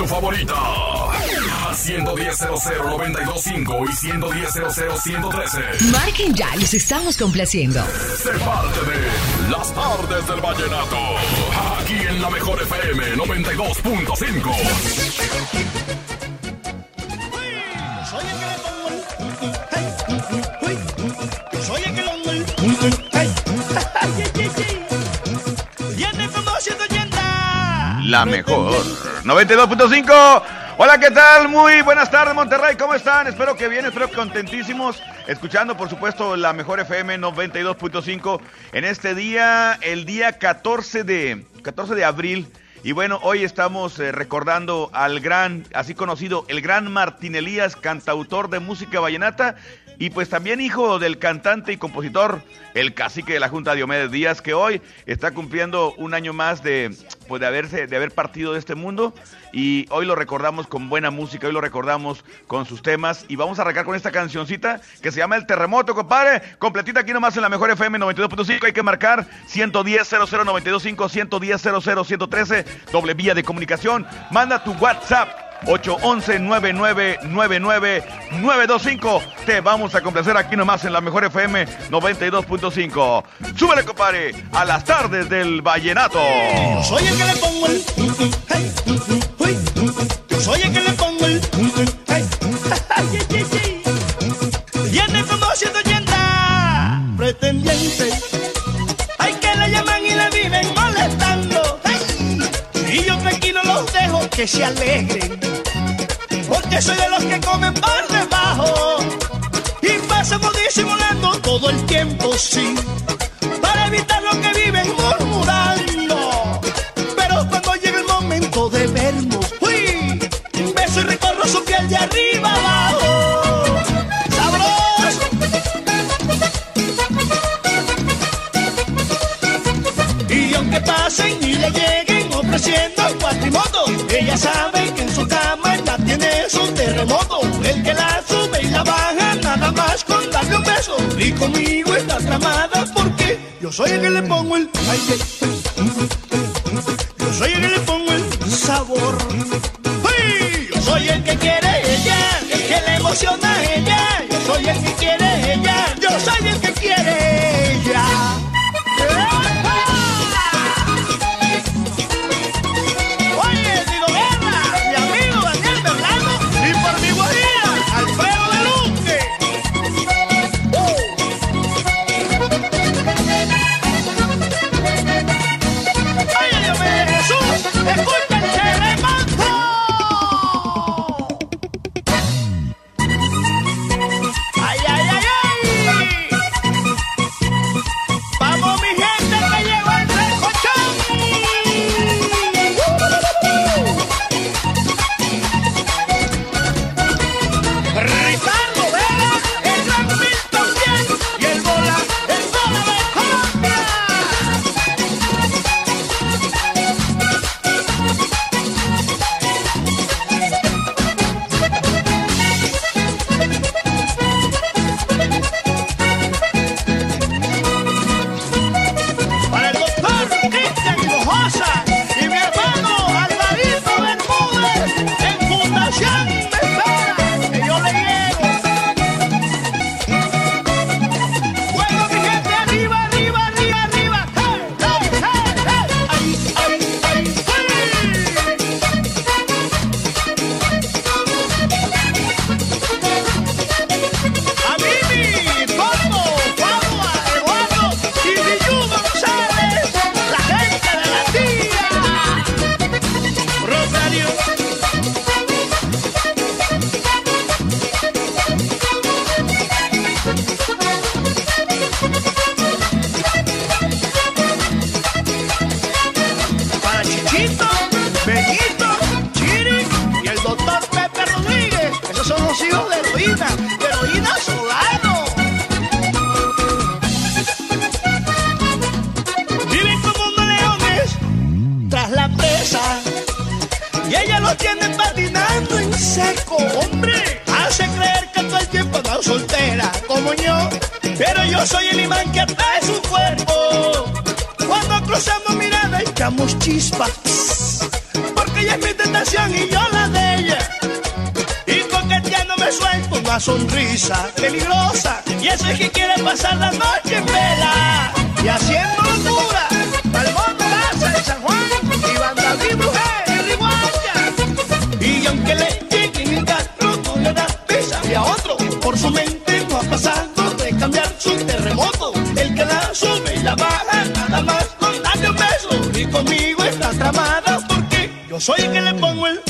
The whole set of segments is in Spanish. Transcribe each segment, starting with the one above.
tu favorita. Al 110.00925 y 110.00113. Marquen ya, los estamos complaciendo. Sé parte de Las tardes del vallenato. Aquí en la mejor FM 92.5. Soy el que. Hey, le La mejor. 92.5. Hola, ¿qué tal? Muy buenas tardes, Monterrey. ¿Cómo están? Espero que bien, espero que contentísimos. Escuchando, por supuesto, la mejor FM 92.5 en este día, el día 14 de, 14 de abril. Y bueno, hoy estamos eh, recordando al gran, así conocido, el gran Martín Elías, cantautor de música vallenata y pues también hijo del cantante y compositor, el cacique de la Junta Diomedes Díaz, que hoy está cumpliendo un año más de, pues de, haberse, de haber partido de este mundo. Y hoy lo recordamos con buena música, hoy lo recordamos con sus temas. Y vamos a arrancar con esta cancioncita que se llama El Terremoto, compadre, completita aquí nomás en la mejor FM 92.5, hay que marcar 110 00925 110 113 doble vía de comunicación, manda tu WhatsApp 811-9999-925. Te vamos a complacer aquí nomás en la mejor FM 92.5. Súbele, compadre, a las tardes del vallenato. Soy el que le pongo el... Uy. Soy el que le pongo el... que se alegren. Porque soy de los que comen por debajo. Y pasamos disimulando todo el tiempo, sí. Para evitar lo que viven murmurando. Pero cuando llega el momento de vernos, uy, beso y recorro su piel de arriba abajo. Y aunque pasen y le lleguen ofreciendo cuatrimoto, ella sabe que en su cama ya tiene su terremoto. El que la sube y la baja, nada más con darle un beso. Y conmigo está tramada porque yo soy el que le pongo el ay, Yo soy el que le pongo el sabor. ¡Ay! Yo soy el que quiere ella, el que le emociona ella. Peligrosa. Y eso es que quiere pasar la noche en vela. Y haciendo locura, Palmón, Plaza de San Juan, y Banda Mujer, y Riguacha. Y aunque le lleguen en carro, le das pisa. Y a otro, por su mente no ha pasado de cambiar su terremoto. El que la sube y la baja, nada más con darle un beso. Y conmigo está tramada porque yo soy el que le pongo el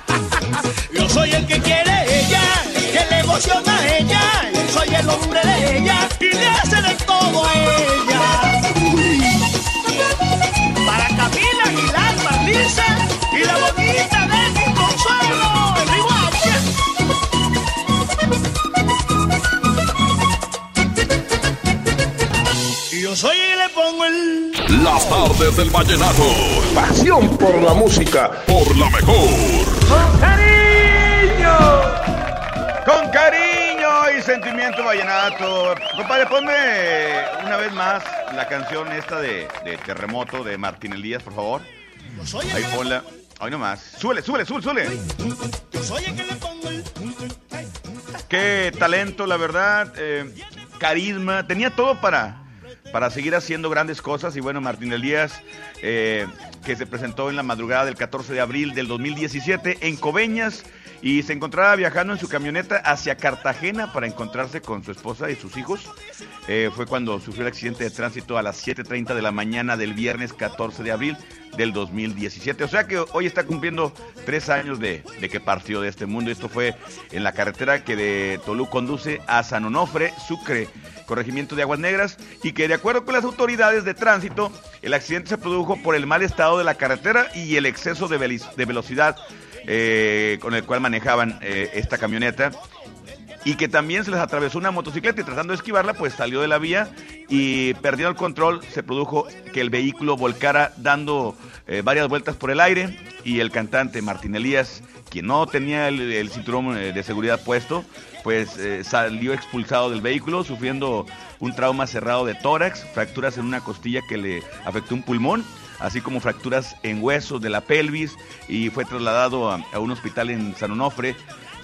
Del vallenato. Pasión por la música. Por la mejor. Con cariño y sentimiento vallenato. Compadre, ponme una vez más la canción esta de, de Terremoto de Martín Elías, por favor. El Ahí que- ponla. Ahí nomás. Súbele, súbele, súbele, súbele. El que le pongo el Qué talento, la verdad. eh, carisma. Tenía todo para, para seguir haciendo grandes cosas. Y bueno, Martín Elías, eh, que se presentó en la madrugada del 14 de abril del 2017 en Coveñas y se encontraba viajando en su camioneta hacia Cartagena para encontrarse con su esposa y sus hijos. Eh, fue cuando sufrió el accidente de tránsito a las 7.30 de la mañana del viernes 14 de abril del 2017. O sea que hoy está cumpliendo tres años de, de que partió de este mundo. Esto fue en la carretera que de Tolú conduce a San Onofre, Sucre, corregimiento de Aguas Negras, y que de acuerdo con las autoridades de tránsito, el accidente se produjo por el mal estado de la carretera y el exceso de, velocidad eh, con el cual manejaban eh, esta camioneta y que también se les atravesó una motocicleta y tratando de esquivarla, pues salió de la vía y perdiendo el control. Se produjo que el vehículo volcara dando eh, varias vueltas por el aire y el cantante Martín Elías, quien no tenía el, cinturón eh, de seguridad puesto, pues eh, salió expulsado del vehículo sufriendo un trauma cerrado de tórax, fracturas en una costilla que le afectó un pulmón así como fracturas en huesos de la pelvis y fue trasladado a, a un hospital en San Onofre,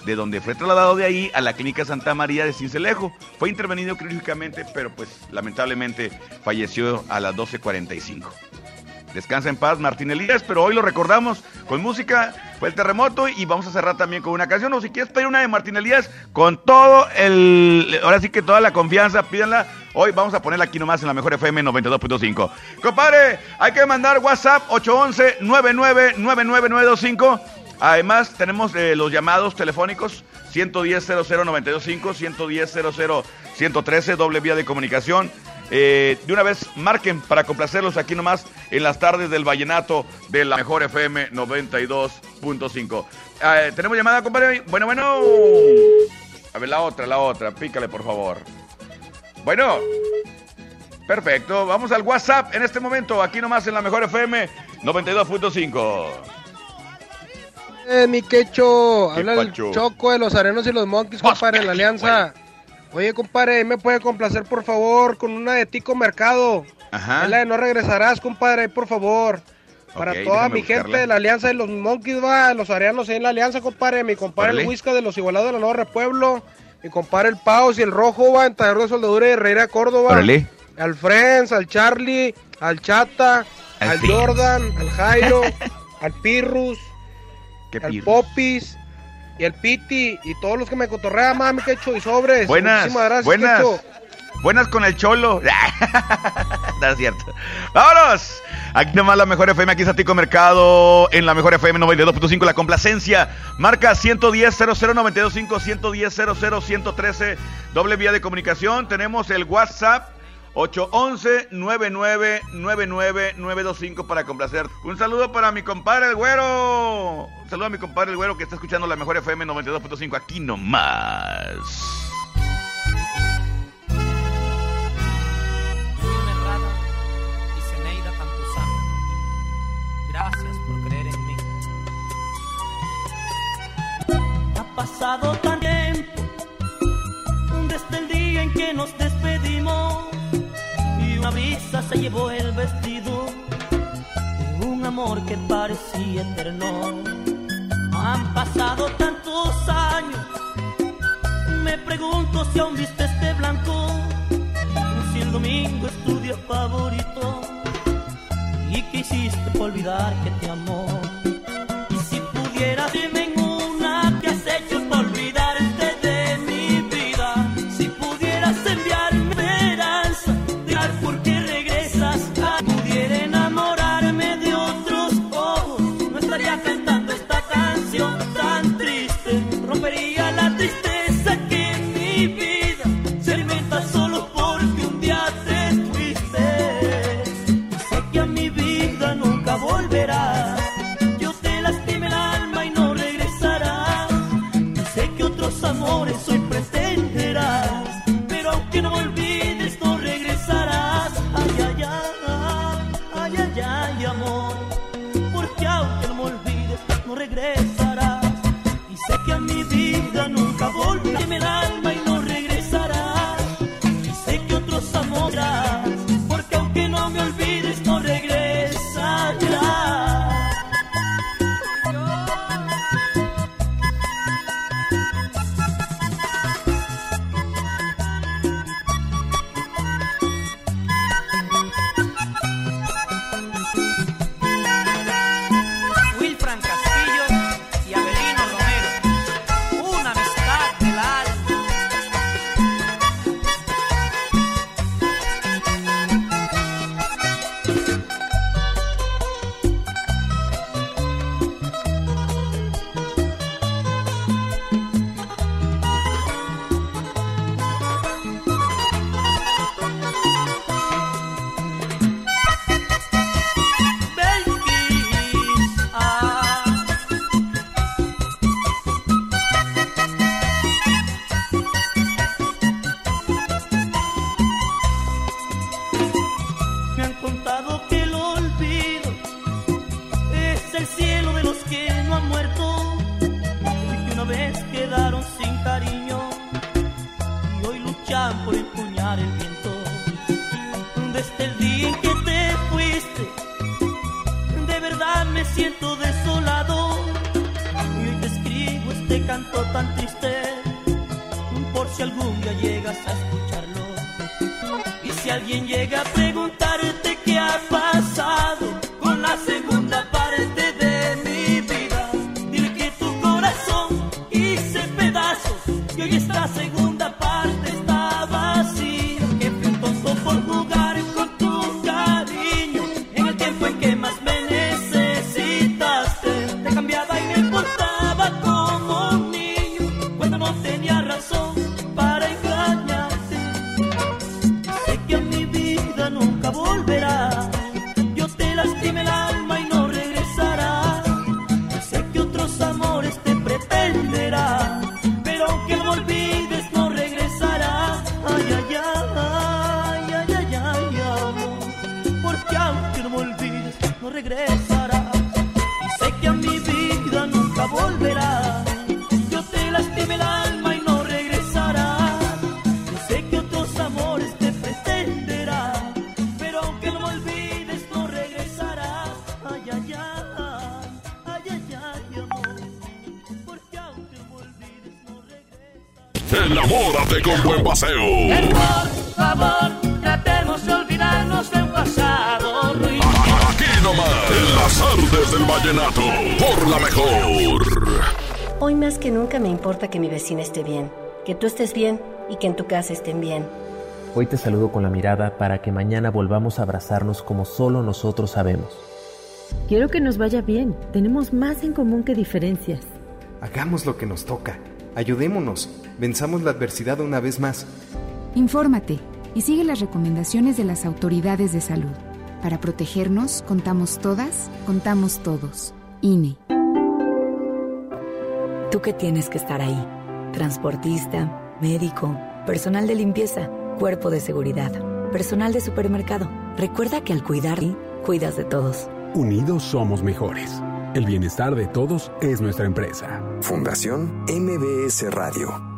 de donde fue trasladado de ahí a la clínica Santa María de Cincelejo. Fue intervenido quirúrgicamente, pero pues lamentablemente falleció a las 12.45. Descansa en paz Martín Elías, pero hoy lo recordamos con música, fue el terremoto y vamos a cerrar también con una canción. O si quieres pedir una de Martín Elías, con todo el, ahora sí que toda la confianza, pídanla. Hoy vamos a ponerla aquí nomás en la mejor FM 92.5. Compadre, hay que mandar WhatsApp 811-999925. Además, tenemos eh, los llamados telefónicos 110-00-925, 110-00-113, doble vía de comunicación. Eh, de una vez marquen para complacerlos aquí nomás en las tardes del vallenato de la mejor FM 92.5. Eh, Tenemos llamada, compadre. Bueno, bueno. A ver, la otra, la otra. Pícale, por favor. Bueno. Perfecto. Vamos al WhatsApp en este momento, aquí nomás en la mejor FM 92.5. Eh, mi quecho, ¿Qué habla el? Choco de los Arenos y los Monkeys, compadre, en la alianza. Oye, compadre, ¿me puede complacer, por favor, con una de Tico Mercado? Ajá. Es la de no regresarás, compadre, por favor. Para toda mi gente de la alianza de los Monkeys, va, los Arenos ahí en la alianza, compadre. Mi compadre el Huisca de los Igualados de la Nueva Repueblo. Mi compadre el Paus y el Rojo, va, en Taller de Soldadura de Herrera, Córdoba. Al Friends, al Charlie, al Chata, Al. Jordan, al Jairo, al Pirrus Qué pirros. Popis y el Piti y todos los que me cotorrean, mami, quecho y sobres. Buenas, Muchísimas gracias, buenas. quecho. Buenas con el cholo. no es cierto. ¡Vámonos! Aquí nomás la mejor FM, aquí está Tico Mercado, en la mejor FM 92.5, la complacencia. Marca 110 00925 110 113 doble vía de comunicación. Tenemos el WhatsApp 811-999925 para complacer. Un saludo para mi compadre el güero. Un saludo a mi compadre el güero que está escuchando la mejor FM 92.5 aquí nomás. y Zeneida. Gracias por creer en mí. Ha pasado tan tiempo desde el día en que nos brisa se llevó el vestido de un amor que parecía eterno. Han pasado tantos años, me pregunto si aún viste este blanco, si el domingo es tu día favorito y que hiciste por olvidar que te amó. Y si pudieras dime siento desolado y hoy te escribo este canto tan triste por si algún día llegas a escucharlo. Y si alguien llega a preguntarte qué ha pasado con la segunda parte de mi vida, dile que tu corazón hice pedazos y hoy esta segunda vecina esté bien, que tú estés bien y que en tu casa estén bien. Hoy te saludo con la mirada para que mañana volvamos a abrazarnos como solo nosotros sabemos. Quiero que nos vaya bien. Tenemos más en común que diferencias. Hagamos lo que nos toca. Ayudémonos. Venzamos la adversidad una vez más. Infórmate. y sigue las recomendaciones de las autoridades de salud. Para protegernos, contamos todas, contamos todos. INE. Tú que tienes que estar ahí. Transportista, médico, personal de limpieza, cuerpo de seguridad, personal de supermercado. Recuerda que al cuidar, cuidas de todos. Unidos somos mejores. El bienestar de todos es nuestra empresa. Fundación MBS Radio.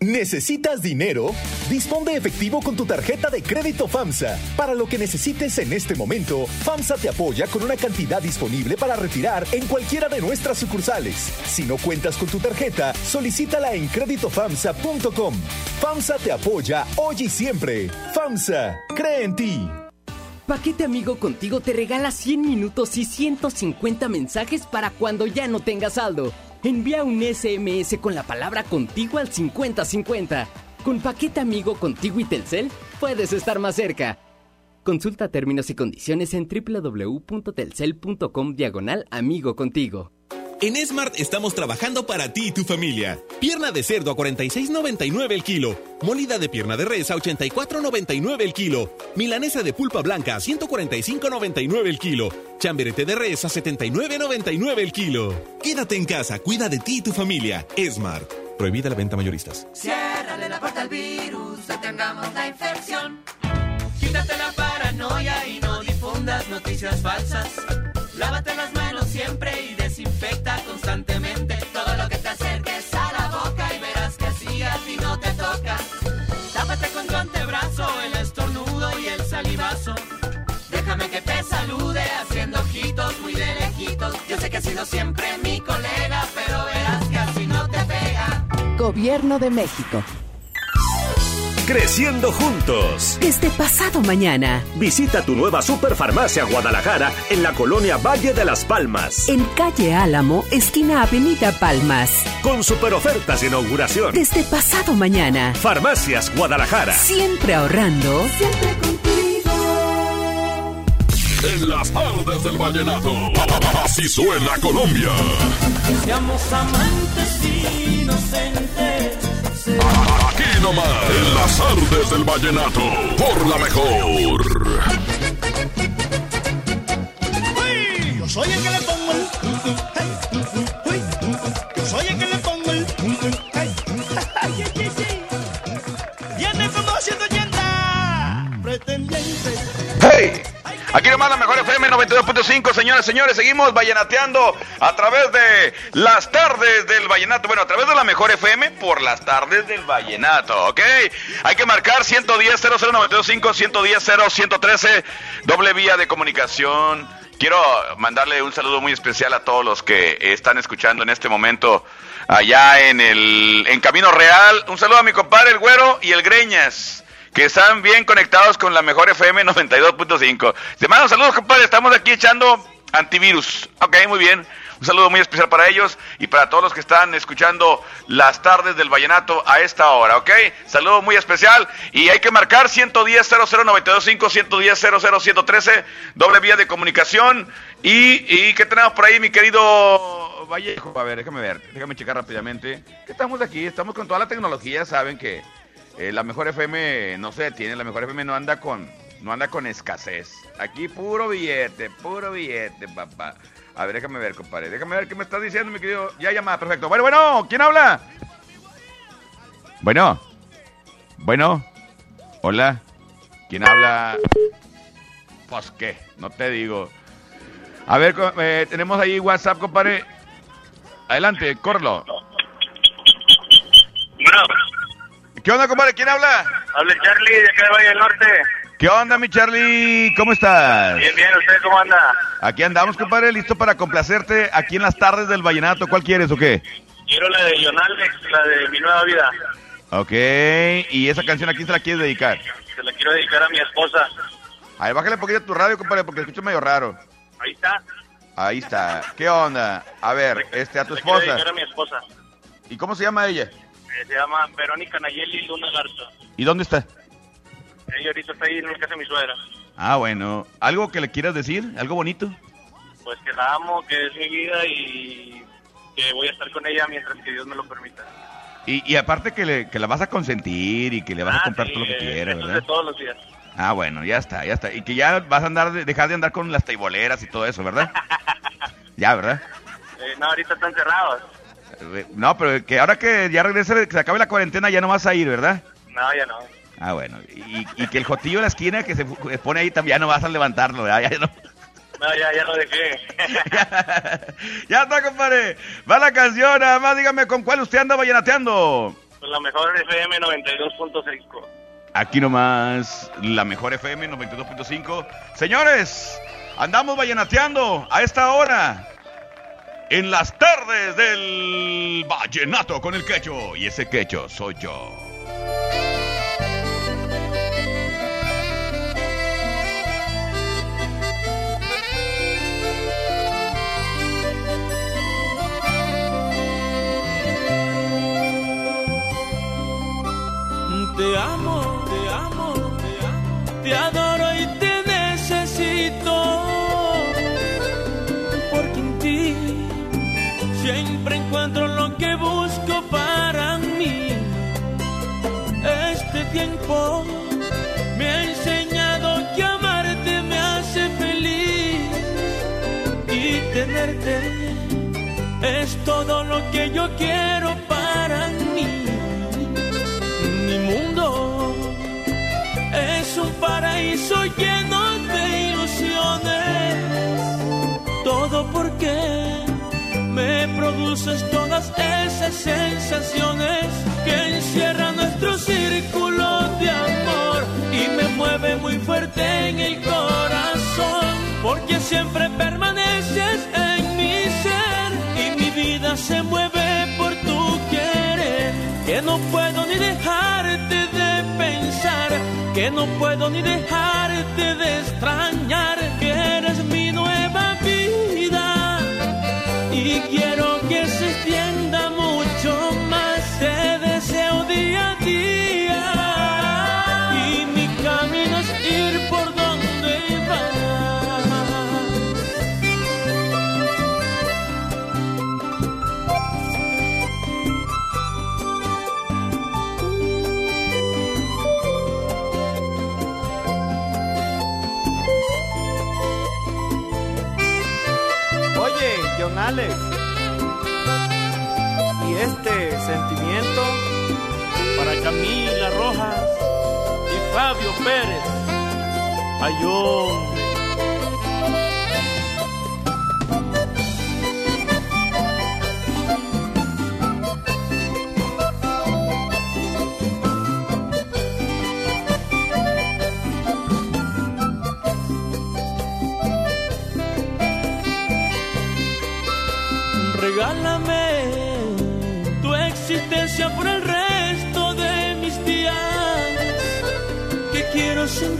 ¿Necesitas dinero? Dispón de efectivo con tu tarjeta de crédito FAMSA. Para lo que necesites en este momento, FAMSA te apoya con una cantidad disponible para retirar en cualquiera de nuestras sucursales. Si no cuentas con tu tarjeta, solicítala en créditofamsa.com. FAMSA te apoya hoy y siempre. FAMSA, cree en ti. Paquete Amigo Contigo te regala 100 minutos y 150 mensajes para cuando ya no tengas saldo. Envía un SMS con la palabra contigo al 5050. Con Paquete Amigo Contigo y Telcel, puedes estar más cerca. Consulta términos y condiciones en www.telcel.com diagonal amigo contigo. En Smart estamos trabajando para ti y tu familia. Pierna de cerdo a 46.99 el kilo. Molida de pierna de res a 84.99 el kilo. Milanesa de pulpa blanca a 145.99 el kilo. Chamberete de res a 79.99 el kilo. Quédate en casa, cuida de ti y tu familia. Smart. Prohibida la venta mayoristas. Ciérrale la puerta al virus, detengamos la infección. Quítate la paranoia y no difundas noticias falsas. Lávate las manos siempre y desinfecta constantemente todo lo que te acerques a la boca y verás que así a ti no te toca. Tápate con tu antebrazo el estornudo y el salivazo. Déjame que te salude haciendo ojitos muy de lejitos. Yo sé que has sido siempre mi colega, pero verás que así no te pega. Gobierno de México. Creciendo juntos. Desde pasado mañana. Visita tu nueva Superfarmacia Guadalajara en la colonia Valle de las Palmas. En calle Álamo, esquina Avenida Palmas. Con super ofertas de inauguración. Desde pasado mañana. Farmacias Guadalajara. Siempre ahorrando. Siempre contigo. En las tardes del vallenato. Así suena Colombia. Seamos amantes inocentes. Aquí nomás, en las tardes del vallenato, por la mejor. Yo soy el que le pongo. 92.5, señoras, señores, seguimos vallenateando a través de las tardes del vallenato. Bueno, a través de la mejor FM por las tardes del vallenato, ¿ok? Hay que marcar 110 00925 110 0113 doble vía de comunicación. Quiero mandarle un saludo muy especial a todos los que están escuchando en este momento allá en el en Camino Real. Un saludo a mi compadre el Güero y el Greñas que están bien conectados con la mejor FM 92.5. Te mando saludos, compadre. Estamos aquí echando antivirus. Ok, muy bien. Un saludo muy especial para ellos y para todos los que están escuchando las tardes del vallenato a esta hora, ¿ok? Saludo muy especial y hay que marcar 110 00925 110 00113 doble vía de comunicación y, y ¿qué tenemos por ahí, mi querido Vallejo? A ver, déjame ver, déjame checar rápidamente. Que estamos aquí, estamos con toda la tecnología, saben que eh, la mejor FM no se detiene, la mejor FM no anda con no anda con escasez. Aquí puro billete, puro billete, papá. A ver, déjame ver, compadre. Déjame ver qué me estás diciendo, mi querido. Ya llamada, perfecto. Bueno, bueno, ¿quién habla? Bueno. Bueno. Hola. ¿Quién habla? Pues qué, no te digo. A ver, eh, tenemos ahí WhatsApp, compadre. Adelante, córrelo. ¿Qué onda, compadre? ¿Quién habla? Habla Charlie de acá de Valle del Norte. ¿Qué onda, mi Charlie? ¿Cómo estás? Bien, bien, ¿usted cómo anda? Aquí andamos, compadre, listo para complacerte aquí en las tardes del vallenato. ¿Cuál quieres o qué? Quiero la de Alex, la de Mi Nueva Vida. Ok, y esa canción a quién se la quieres dedicar? Se la quiero dedicar a mi esposa. A ver, bájale un poquito a tu radio, compadre, porque escucho medio raro. Ahí está. Ahí está. ¿Qué onda? A ver, este, a tu Se la quiero esposa. dedicar a mi esposa. ¿Y cómo se llama ella? Eh, se llama Verónica Nayeli Luna Garza. ¿Y dónde está? Ella ahorita está ahí en la casa de mi suegra. Ah, bueno. ¿Algo que le quieras decir? ¿Algo bonito? Pues que la amo, que es mi vida y que voy a estar con ella mientras que Dios me lo permita. Y, y aparte que, le, que la vas a consentir y que le vas a Ah, comprar sí, todo lo que eh, quiera, ¿verdad? de todos los días. Ah, bueno, ya está, ya está. Y que ya vas a andar, de- dejar de andar con las teiboleras y todo eso, ¿verdad? ya, ¿verdad? Eh, no, ahorita están cerrados. Eh, No, pero que ahora que ya regrese, que se acabe la cuarentena, ya no vas a ir, ¿verdad? No, ya no. Ah, bueno. Y, y que el jotillo de la esquina que se se pone ahí también, ya no vas a levantarlo, ¿verdad? Ya no. No, ya, ya lo dejé. Ya está, compadre. Va la canción, nada más dígame con cuál usted anda vallenateando. Pues la mejor FM 92.5. Aquí nomás, la mejor FM 92.5. Señores, andamos vallenateando a esta hora. En las tardes del vallenato con el quecho. Y ese quecho soy yo. Todo lo que yo quiero para mí. Mi mundo es un paraíso lleno de ilusiones. Todo porque me produces todas esas sensaciones que encierran nuestro círculo de amor y me mueve muy fuerte en el corazón. Porque siempre se mueve por tu querer. Que no puedo ni dejarte de pensar, que no puedo ni dejarte de extrañar, Y este sentimiento para Camila Rojas y Fabio Pérez. Ayón.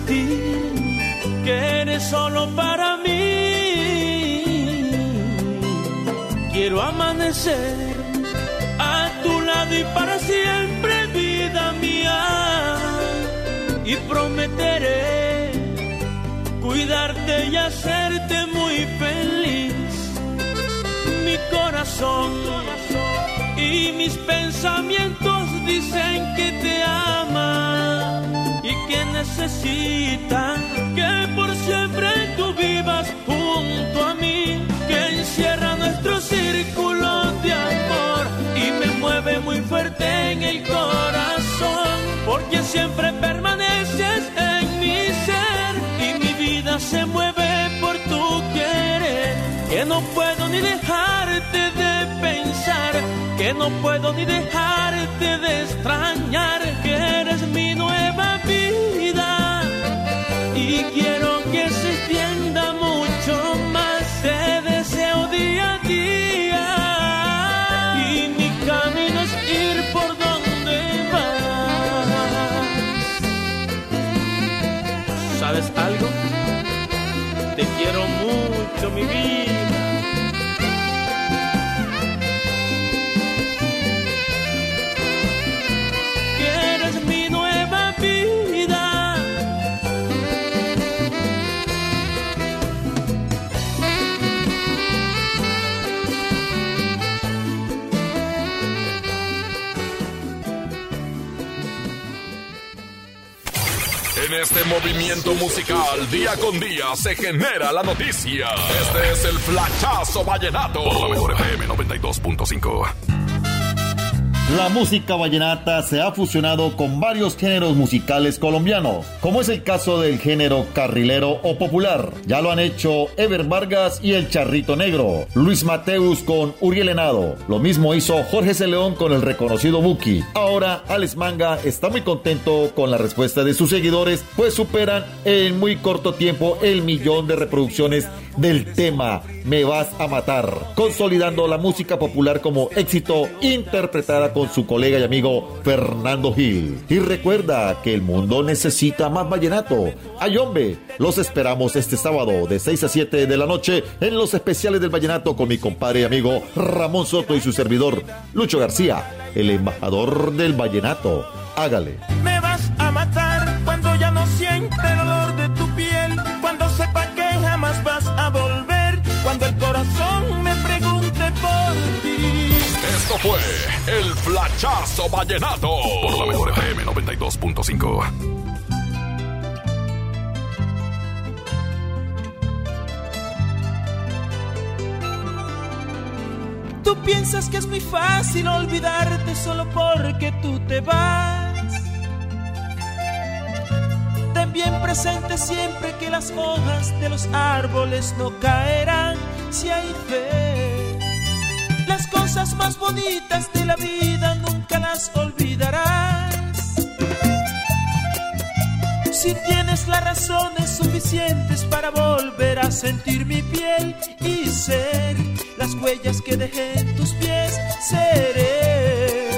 Que eres solo para mí. Quiero amanecer a tu lado y para siempre, vida mía. Y prometeré cuidarte y hacerte muy feliz mi corazón y mis pensamientos dicen que te ama y que necesitan que por siempre tú vivas junto a mí que encierra nuestro círculo de amor y me mueve muy fuerte en el corazón porque siempre permaneces en mi ser y mi vida se mueve por tu querer que no puedo ni dejarte de pensar, que no puedo ni dejarte de extrañar, que eres mi nueva vida y quiero que se extienda mucho más, te deseo día a día y mi camino es ir por donde vas. ¿Sabes algo? Te quiero mucho, mi vida. En este movimiento musical, día con día, se genera la noticia. Este es el Flachazo Vallenato. Por la mejor FM 92.5. La música vallenata se ha fusionado con varios géneros musicales colombianos, como es el caso del género carrilero o popular. Ya lo han hecho Ever Vargas y el Charrito Negro, Luis Mateus con Uriel Henado. Lo mismo hizo Jorge C. León con el reconocido Buki. Ahora Alex Manga está muy contento con la respuesta de sus seguidores, pues superan en muy corto tiempo el millón de reproducciones del tema Me vas a matar, consolidando la música popular como éxito interpretada con su colega y amigo Fernando Gil. Y recuerda que el mundo necesita más vallenato. Ayombe, los esperamos este sábado de 6 a 7 de la noche en los especiales del vallenato con mi compadre y amigo Ramón Soto y su servidor Lucho García, el embajador del vallenato. Hágale. Me vas a matar cuando ya no siente el Flachazo Vallenato. Por la mejor FM 92.5. Tú piensas que es muy fácil olvidarte solo porque tú te vas. Ten bien presente siempre que las hojas de los árboles no caerán si hay fe. Las cosas más bonitas de la vida nunca las olvidarás. Si tienes las razones suficientes para volver a sentir mi piel y ser las huellas que dejé en tus pies, seré.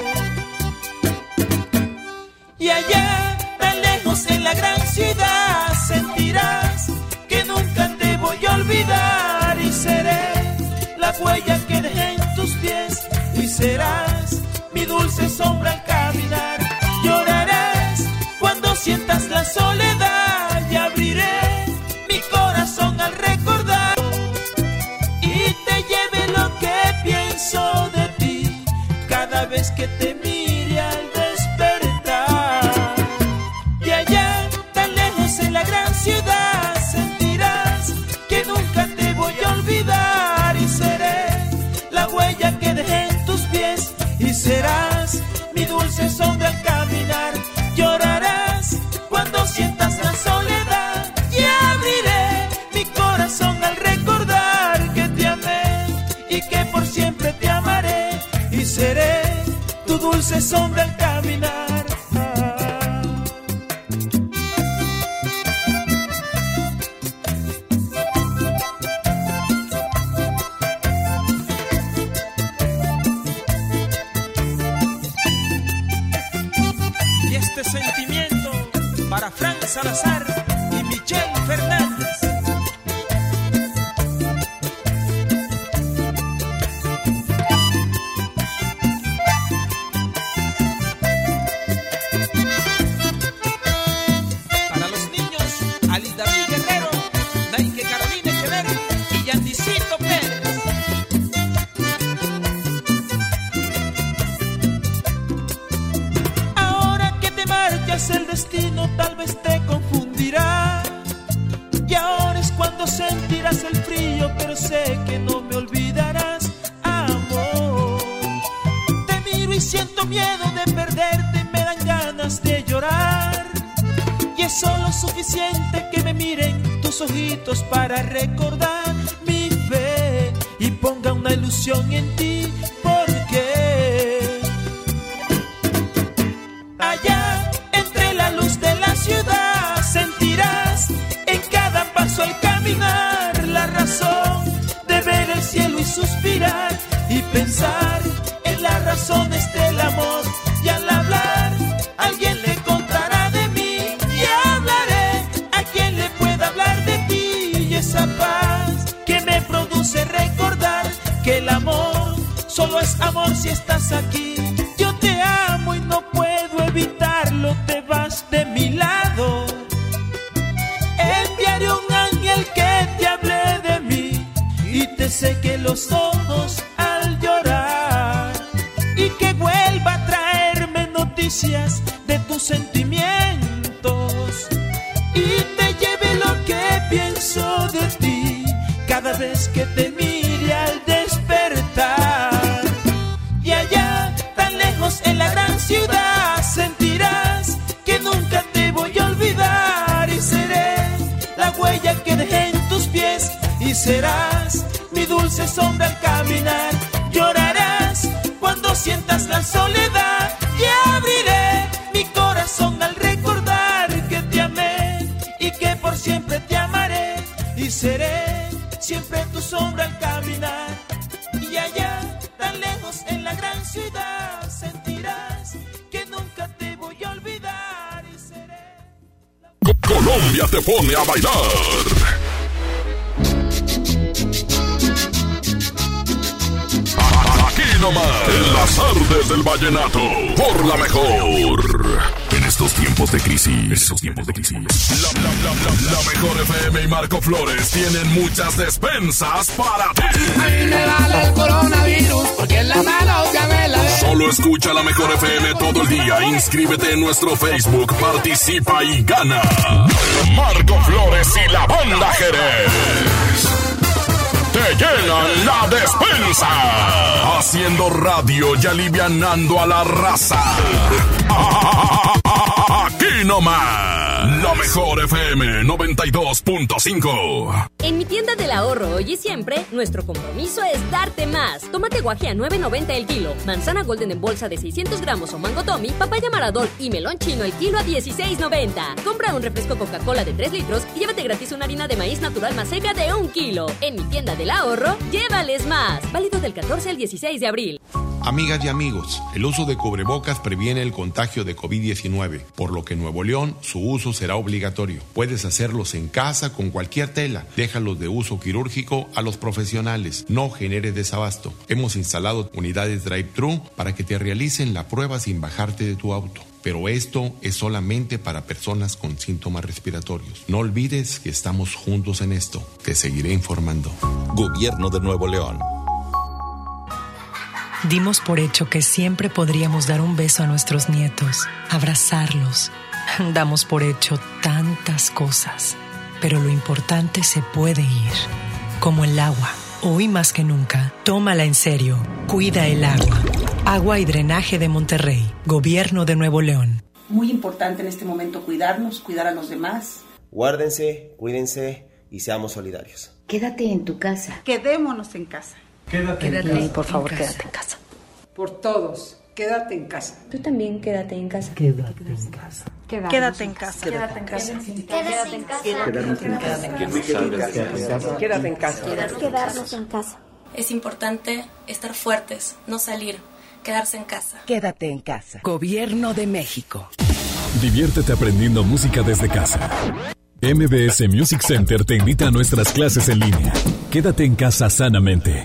Y allá, tan lejos en la gran ciudad, sentirás que nunca te voy a olvidar y seré la huella que tus pies y serás mi dulce sombra al caminar. Llorarás cuando sientas la soledad y abriré de llorar. Y es solo suficiente que me miren tus ojitos para recordar mi fe y ponga una ilusión en ti, Amor, si estás aquí, yo te amo y no puedo evitarlo, te vas de mi lado. Enviaré un ángel que te hable de mí y te seque los ojos al llorar y que vuelva a traerme noticias de tus sentimientos y te lleve lo que pienso de ti cada vez que te sombra al caminar. Y allá, tan lejos en la gran ciudad, sentirás que nunca te voy a olvidar y seré. Colombia te pone a bailar. Aquí nomás, en las artes del vallenato, por la mejor. En estos tiempos de crisis, estos tiempos de crisis. La, la, la, la, la mejor FM y Marco Flores tienen muchas despensas para ti. A mí me vale el coronavirus porque en la mano ya me la ve. Solo escucha la mejor FM todo el día. Inscríbete en nuestro Facebook, participa y gana. Marco Flores y la banda Jerez. Te llenan la despensa. Haciendo radio y alivianando a la raza. Aquí nomás. La mejor FM 92.5. En mi tienda del ahorro hoy y siempre, nuestro compromiso es darte más. Tomate guaje a 9.90 el kilo, manzana golden en bolsa de 600 gramos o mango tommy, papaya maradol y melón chino el kilo a 16.90. Compra un refresco Coca-Cola de 3 litros y llévate gratis una harina de maíz natural más seca de 1 kilo. En mi tienda del ahorro, llévales más. Válido del 14 al 16 de abril. Amigas y amigos, el uso de cubrebocas previene el contagio de COVID-19, por lo que en Nuevo León su uso será obligatorio. Puedes hacerlos en casa con cualquier tela. Déjalos de uso quirúrgico a los profesionales. No genere desabasto. Hemos instalado unidades drive-thru para que te realicen la prueba sin bajarte de tu auto. Pero esto es solamente para personas con síntomas respiratorios. No olvides que estamos juntos en esto. Te seguiré informando. Gobierno de Nuevo León. Dimos por hecho que siempre podríamos dar un beso a nuestros nietos, abrazarlos. Damos por hecho tantas cosas, pero lo importante se puede ir, como el agua. Hoy más que nunca, tómala en serio. Cuida el agua. Agua y Drenaje de Monterrey, Gobierno de Nuevo León. Muy importante en este momento cuidarnos, cuidar a los demás. Guárdense, cuídense y seamos solidarios. Quédate en tu casa. Quedémonos en casa. Quédate, Quédate en por favor, quédate en casa. Por todos, quédate en casa. Tú también quédate en casa. Quédate en casa. Quédate en casa. Quédate en casa. Quédate en casa. Quédate en casa. Quédate en casa. Quedarnos en casa. Es importante estar fuertes, no salir, quedarse en casa. Quédate en casa. Gobierno de México. Diviértete aprendiendo música desde casa. MBS Music Center te invita a nuestras clases en línea. Quédate en casa sanamente.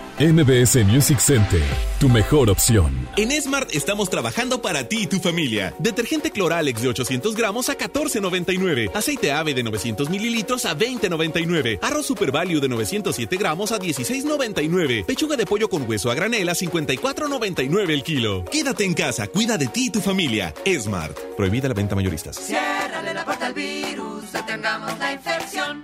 MBS Music Center, tu mejor opción. En Smart estamos trabajando para ti y tu familia. Detergente Cloralex de 800 gramos a 14.99. Aceite ave de 900 mililitros a 20.99. Arroz Super Value de 907 gramos a 16.99. Pechuga de pollo con hueso a granel a 54.99 el kilo. Quédate en casa, cuida de ti y tu familia. Smart. Prohibida la venta mayoristas. Ciérrale la puerta al virus, detengamos la infección.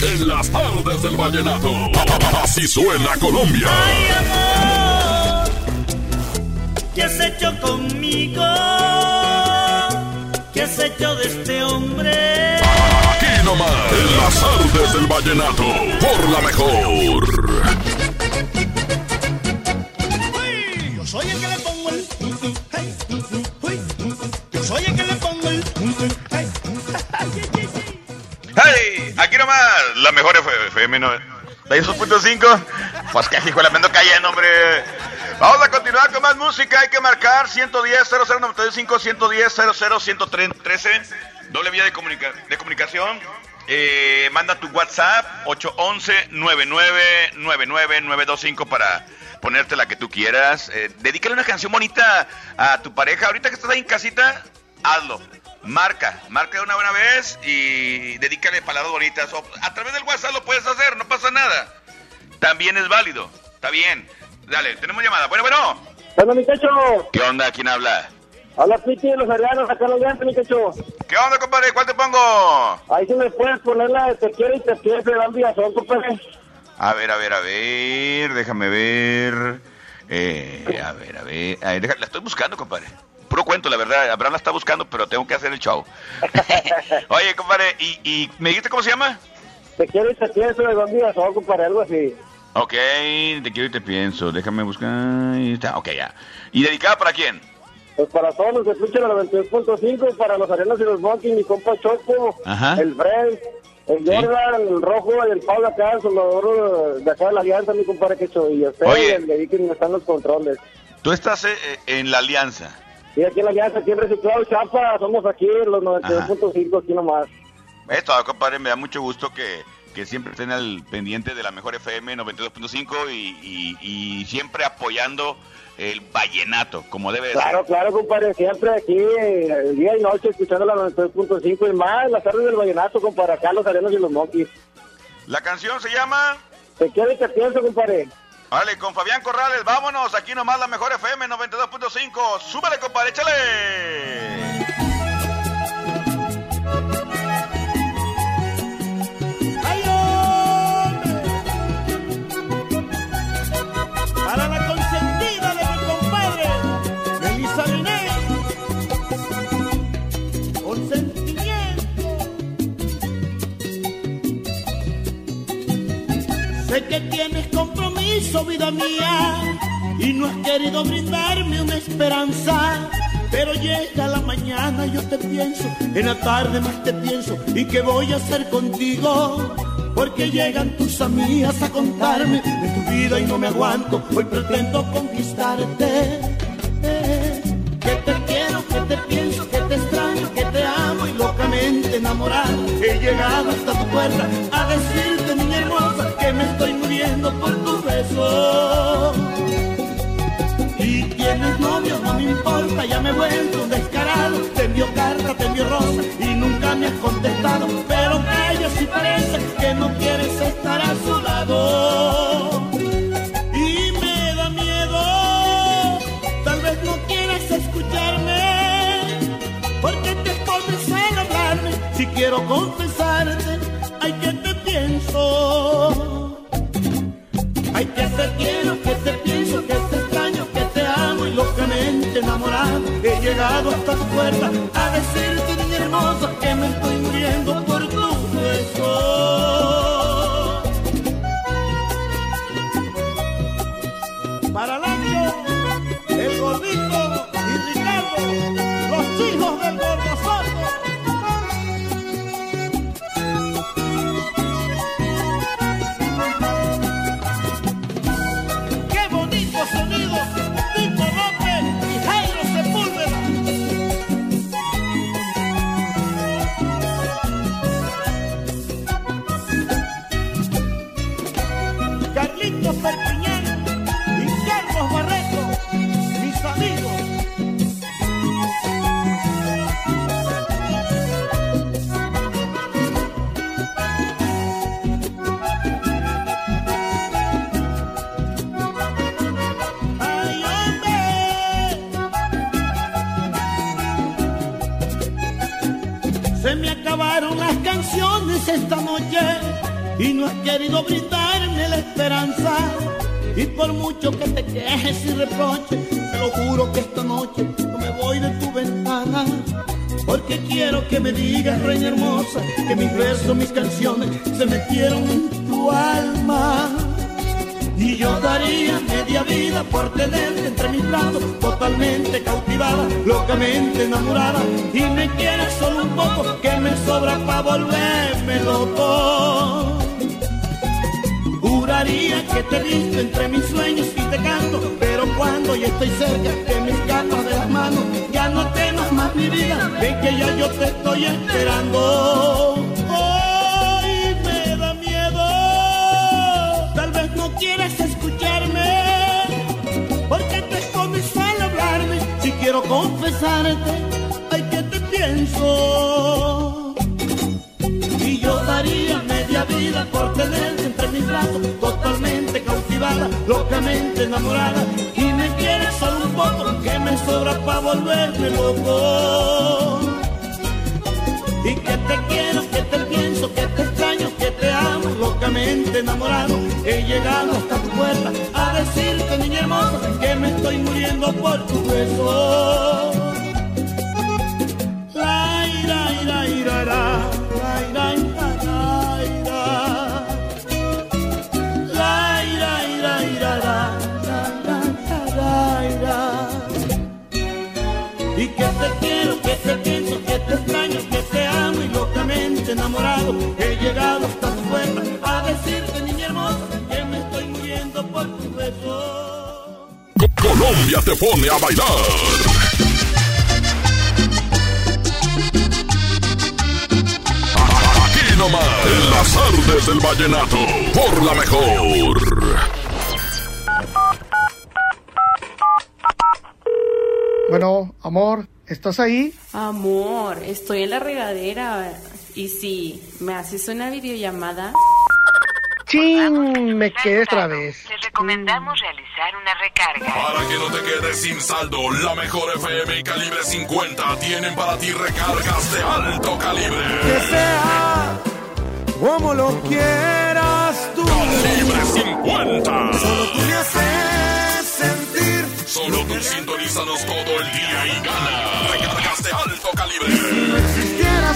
En las tardes del vallenato. Así suena Colombia. ¿Qué has hecho conmigo? ¿Qué has hecho de este hombre? Aquí nomás. En las tardes del vallenato. Por la mejor. Yo soy el que le pongo el. hey, uy. Yo soy el que le pongo hey. Aquí nomás, la mejor FM 92.5. Pues que hijo, la me ando cayendo, hombre. Vamos a continuar con más música. Hay que marcar 110 0095 110 00 Doble vía de, comunica de comunicación. Eh, manda tu WhatsApp 811 9999925 para ponerte la que tú quieras. Eh, dedícale una canción bonita a tu pareja. Ahorita que estás ahí en casita, hazlo. Marca, marca de una buena vez y dedícale palabras bonitas. O a través del WhatsApp lo puedes hacer, no pasa nada. También es válido, está bien. Dale, tenemos llamada. Bueno, bueno. Hola, mi cacho. ¿Qué onda? ¿Quién habla? Habla Piti de los Arianos, acá los dientes, mi cacho. ¿Qué onda, compadre? ¿Cuál te pongo? Ahí sí me puedes poner la de Te quiero y te quiero, te dan son, compadre. A ver, a ver, a ver, déjame ver. Eh, a ver, a ver. A ver la estoy buscando, compadre. Puro cuento, la verdad. Abraham la está buscando, pero tengo que hacer el show. Oye, compadre, ¿y, y me dijiste cómo se llama? Te quiero y te pienso de días, son, compadre, algo así. Ok, te quiero y te pienso. Déjame buscar. Ahí está. Ok, ya. ¿Y dedicada para quién? Pues para todos los que escuchan la 92.5, para los Arenas y los Monkeys, mi compa Choco, Ajá. el Fred, el Jordan, el Rojo y el Pablo acá, el soldador de acá de la Alianza, mi compadre que y a usted, Oye. el de están los controles. Tú estás eh, en la alianza. Y aquí en la Alianza, aquí en Reciclado Chapa, somos aquí los 92.5, aquí nomás. Esto, compadre, me da mucho gusto que, que siempre estén al pendiente de la mejor FM 92.5 y, y, y siempre apoyando el vallenato, como debe de Claro, ser. claro, compadre, siempre aquí, eh, día y noche, escuchando la 92.5 y más, las tardes del Vallenato, compadre, acá los Arenas y los Monkeys. La canción se llama... Te quiero y te pienso, compadre. Vale, con Fabián Corrales, vámonos, aquí nomás la mejor FM 92.5. Súbele, compadre, échale. Y no has querido brindarme una esperanza. Pero llega la mañana, yo te pienso, en la tarde más te pienso, ¿y qué voy a hacer contigo? Porque llegan tus amigas a contarme de tu vida y no me aguanto, hoy pretendo conquistarte. Que te quiero, que te pienso, que te extraño, que te amo y locamente enamorado. He llegado hasta tu puerta a que me estoy muriendo por tu beso. Y tienes novio, no me importa, ya me he vuelto descarado. Te envío carta, te envío rosa y nunca me has contestado. Pero calla si parece que no quieres estar a su lado. Y me da miedo, tal vez no quieras escucharme. Porque te escondes al hablarme. Si quiero confesarte, llegado hasta tu puerta a decirte, niña hermosa, que me estoy muriendo mucho que te quejes y reproches, te lo juro que esta noche no me voy de tu ventana. Porque quiero que me digas, reina hermosa, que mis versos, mis canciones se metieron en tu alma. Y yo daría media vida por tenerte entre mis brazos, totalmente cautivada, locamente enamorada. Y me quieres solo un poco, que me sobra para volverme loco. Que te visto entre mis sueños y te canto, pero cuando ya estoy cerca te me escapas de las manos. Ya no temas más mi vida, ven que ya yo te estoy esperando. Hoy me da miedo, tal vez no quieras escucharme, porque te escondes al hablarme. Si quiero confesarte, ay que te pienso. Y yo daría media vida por tenerte mis brazos, totalmente cautivada, locamente enamorada. Y me quieres solo un poco, que me sobra para volverme loco. Y que te quiero, que te pienso, que te extraño, que te amo, locamente enamorado. He llegado hasta tu puerta a decirte, niña hermosa, que me estoy muriendo por tu beso. La, ira, ira, ira, enamorado. He llegado hasta tu puerta a decirte, niña hermosa, que me estoy muriendo por tu beso. Colombia te pone a bailar. Aquí nomás, en las artes del vallenato, por la mejor. Bueno, amor, ¿estás ahí? Amor, estoy en la regadera. Y si me haces una videollamada. ¡Chin! Me quedé otra vez. Les recomendamos realizar una recarga. Para que no te quedes sin saldo, la mejor FM y calibre 50 tienen para ti recargas de alto calibre. Que sea como lo quieras tú. Calibre 50. Solo tú me haces sentir. Solo tú sintonízanos todo el día y gana. Recargas de alto calibre.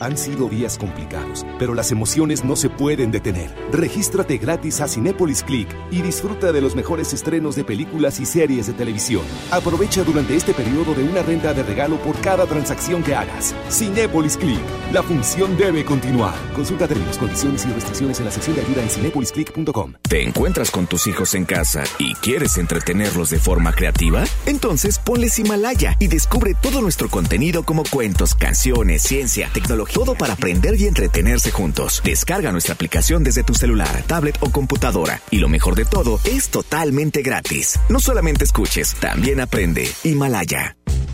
Han sido días complicados, pero las emociones no se pueden detener. Regístrate gratis a Cinépolis Click y disfruta de los mejores estrenos de películas y series de televisión. Aprovecha durante este periodo de una renta de regalo por cada transacción que hagas. Cinépolis Click. La función debe continuar. Consulta términos, condiciones y restricciones en la sección de ayuda en cinépolisclick.com. ¿Te encuentras con tus hijos en casa y quieres entretenerlos de forma creativa? Entonces ponles Himalaya y descubre todo nuestro contenido como cuentos, canciones, ciencia, tecnología, todo para aprender y entretenerse juntos. Descarga nuestra aplicación desde tu celular, tablet o computadora. Y lo mejor de todo, es totalmente gratis. No solamente escuches, también aprende. Himalaya.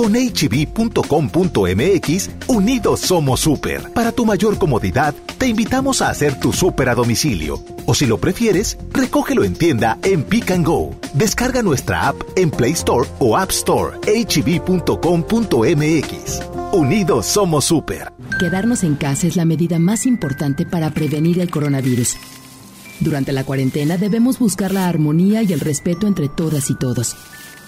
Con hb.com.mx, unidos somos super. Para tu mayor comodidad, te invitamos a hacer tu super a domicilio. O si lo prefieres, recógelo en tienda en Pick and Go. Descarga nuestra app en Play Store o App Store. hb.com.mx. Unidos somos super. Quedarnos en casa es la medida más importante para prevenir el coronavirus. Durante la cuarentena debemos buscar la armonía y el respeto entre todas y todos.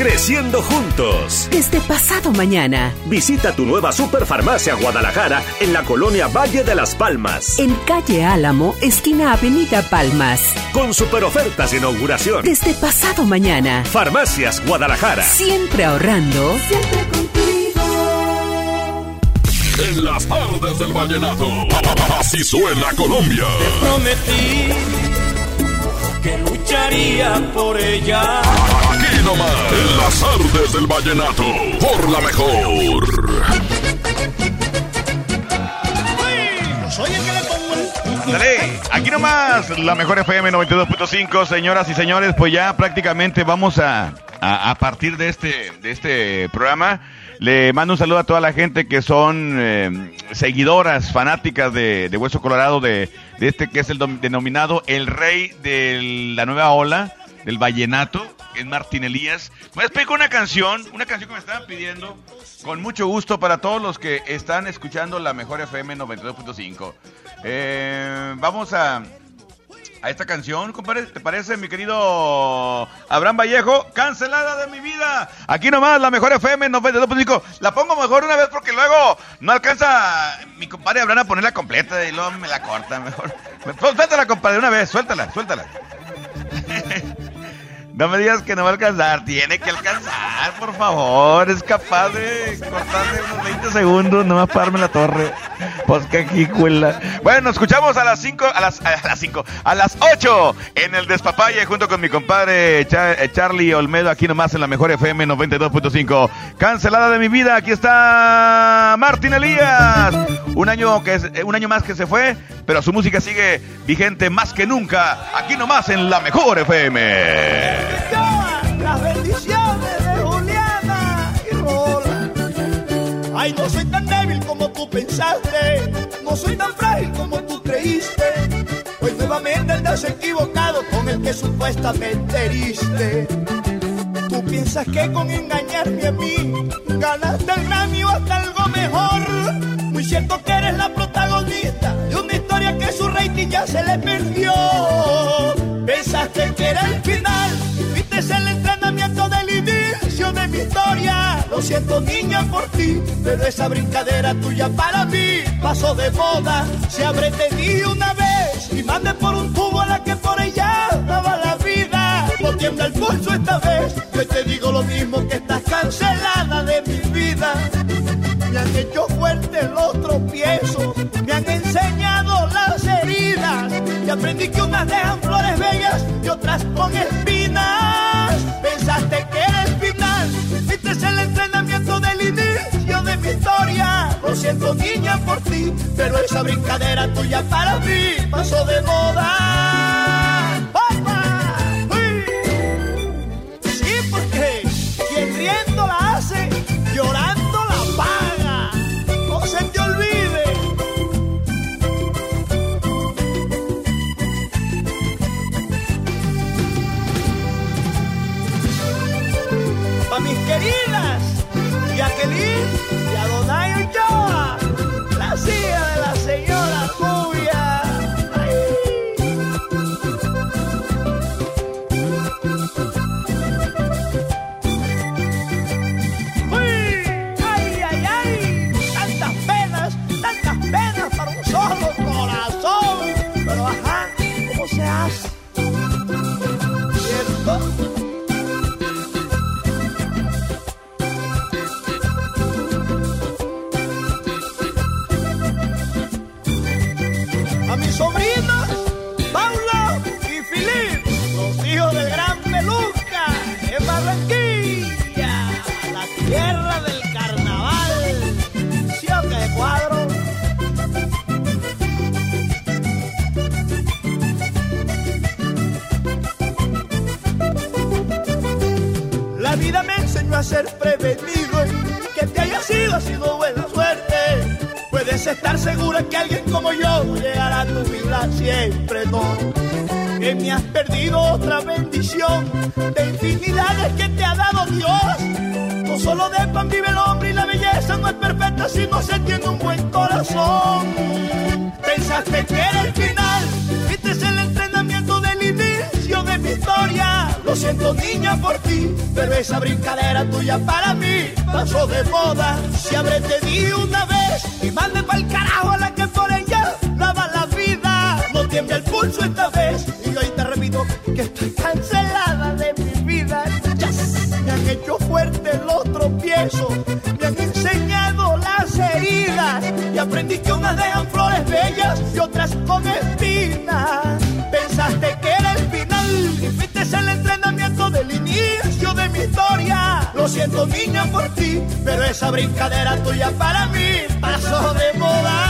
Creciendo juntos. Desde pasado mañana. Visita tu nueva Superfarmacia Guadalajara en la colonia Valle de las Palmas. En calle Álamo, esquina Avenida Palmas. Con super ofertas de inauguración. Desde pasado mañana. Farmacias Guadalajara. Siempre ahorrando. Siempre contigo. En las tardes del vallenato. Así suena Colombia. Te prometí que lucharía por ella. Aquí nomás, en las artes del vallenato, por la mejor. Soy el que le pongo el... Dale, aquí nomás, la mejor FM 92.5, señoras y señores, pues ya prácticamente vamos a, a, a partir de este, de este programa. Le mando un saludo a toda la gente que son eh, seguidoras, fanáticas de, de Hueso Colorado, de, de este que es el dom- denominado el rey de la nueva ola, del vallenato, es Martín Elías. Me explico una canción, una canción que me estaban pidiendo, con mucho gusto para todos los que están escuchando la mejor FM 92.5. Eh, vamos a, a esta canción, compadre. ¿Te parece, mi querido Abraham Vallejo? Cancelada de mi vida. Aquí nomás, la mejor FM 92.5. La pongo mejor una vez porque luego no alcanza mi compadre Abraham a ponerla completa y luego me la corta mejor. Suéltala, compadre, una vez. Suéltala, suéltala. No me digas que no va a alcanzar, tiene que alcanzar, por favor. Es capaz de cortarle unos 20 segundos, no para darme la torre. Pues que aquí cuela. Bueno, escuchamos a las 5, a las, a las 5, a las 8 en el Despapalle junto con mi compadre eh, Charlie Olmedo, aquí nomás en la mejor FM 92.5. Cancelada de mi vida, aquí está Martín Elías. Un año, que es, eh, un año más que se fue, pero su música sigue vigente más que nunca, aquí nomás en la mejor FM. Las bendiciones de Juliana y Rola. Ay, no soy tan débil como tú pensaste. No soy tan frágil como tú creíste. Hoy nuevamente andas equivocado con el que supuestamente heriste. Tú piensas que con engañarme a mí ganaste el Grammy o hasta algo mejor. Muy cierto que eres la protagonista de una historia que su rating ya se le perdió. Pensaste que era el final, viste el entrenamiento del inicio de mi historia. Lo siento niña por ti, pero esa brincadera tuya para mí pasó de moda. Se habré tenido una vez y mandé por un tubo a la que por ella daba la vida. No tiembla el pulso esta vez, yo te digo lo mismo que estás cancelada de mi vida. Me han hecho fuerte los tropiezos, me han enseñado las heridas y aprendí que unas dejan flores bellas y otras con. Lo siento niña por ti, pero esa brincadera tuya para mí pasó de moda. ¡Opa! Sí, porque quien riendo la hace, llorando la paga. No se te olvide. Pa' mis queridas, Jacqueline y Adonai door. Que te ha dado Dios. No solo de pan vive el hombre y la belleza no es perfecta si no se tiene un buen corazón. Pensaste que era el final, este es el entrenamiento del inicio de mi historia. Lo siento niña por ti, pero esa brincadera tuya para mí pasó de moda. Si habré te di una vez y mande pa'l carajo a la que por ella lava la vida. No tiembla el pulso esta vez tropiezos, me han enseñado las heridas y aprendí que unas dejan flores bellas y otras con espinas. Pensaste que era el final y fuiste el entrenamiento del inicio de mi historia. Lo siento niña por ti, pero esa brincadera tuya para mí pasó de moda.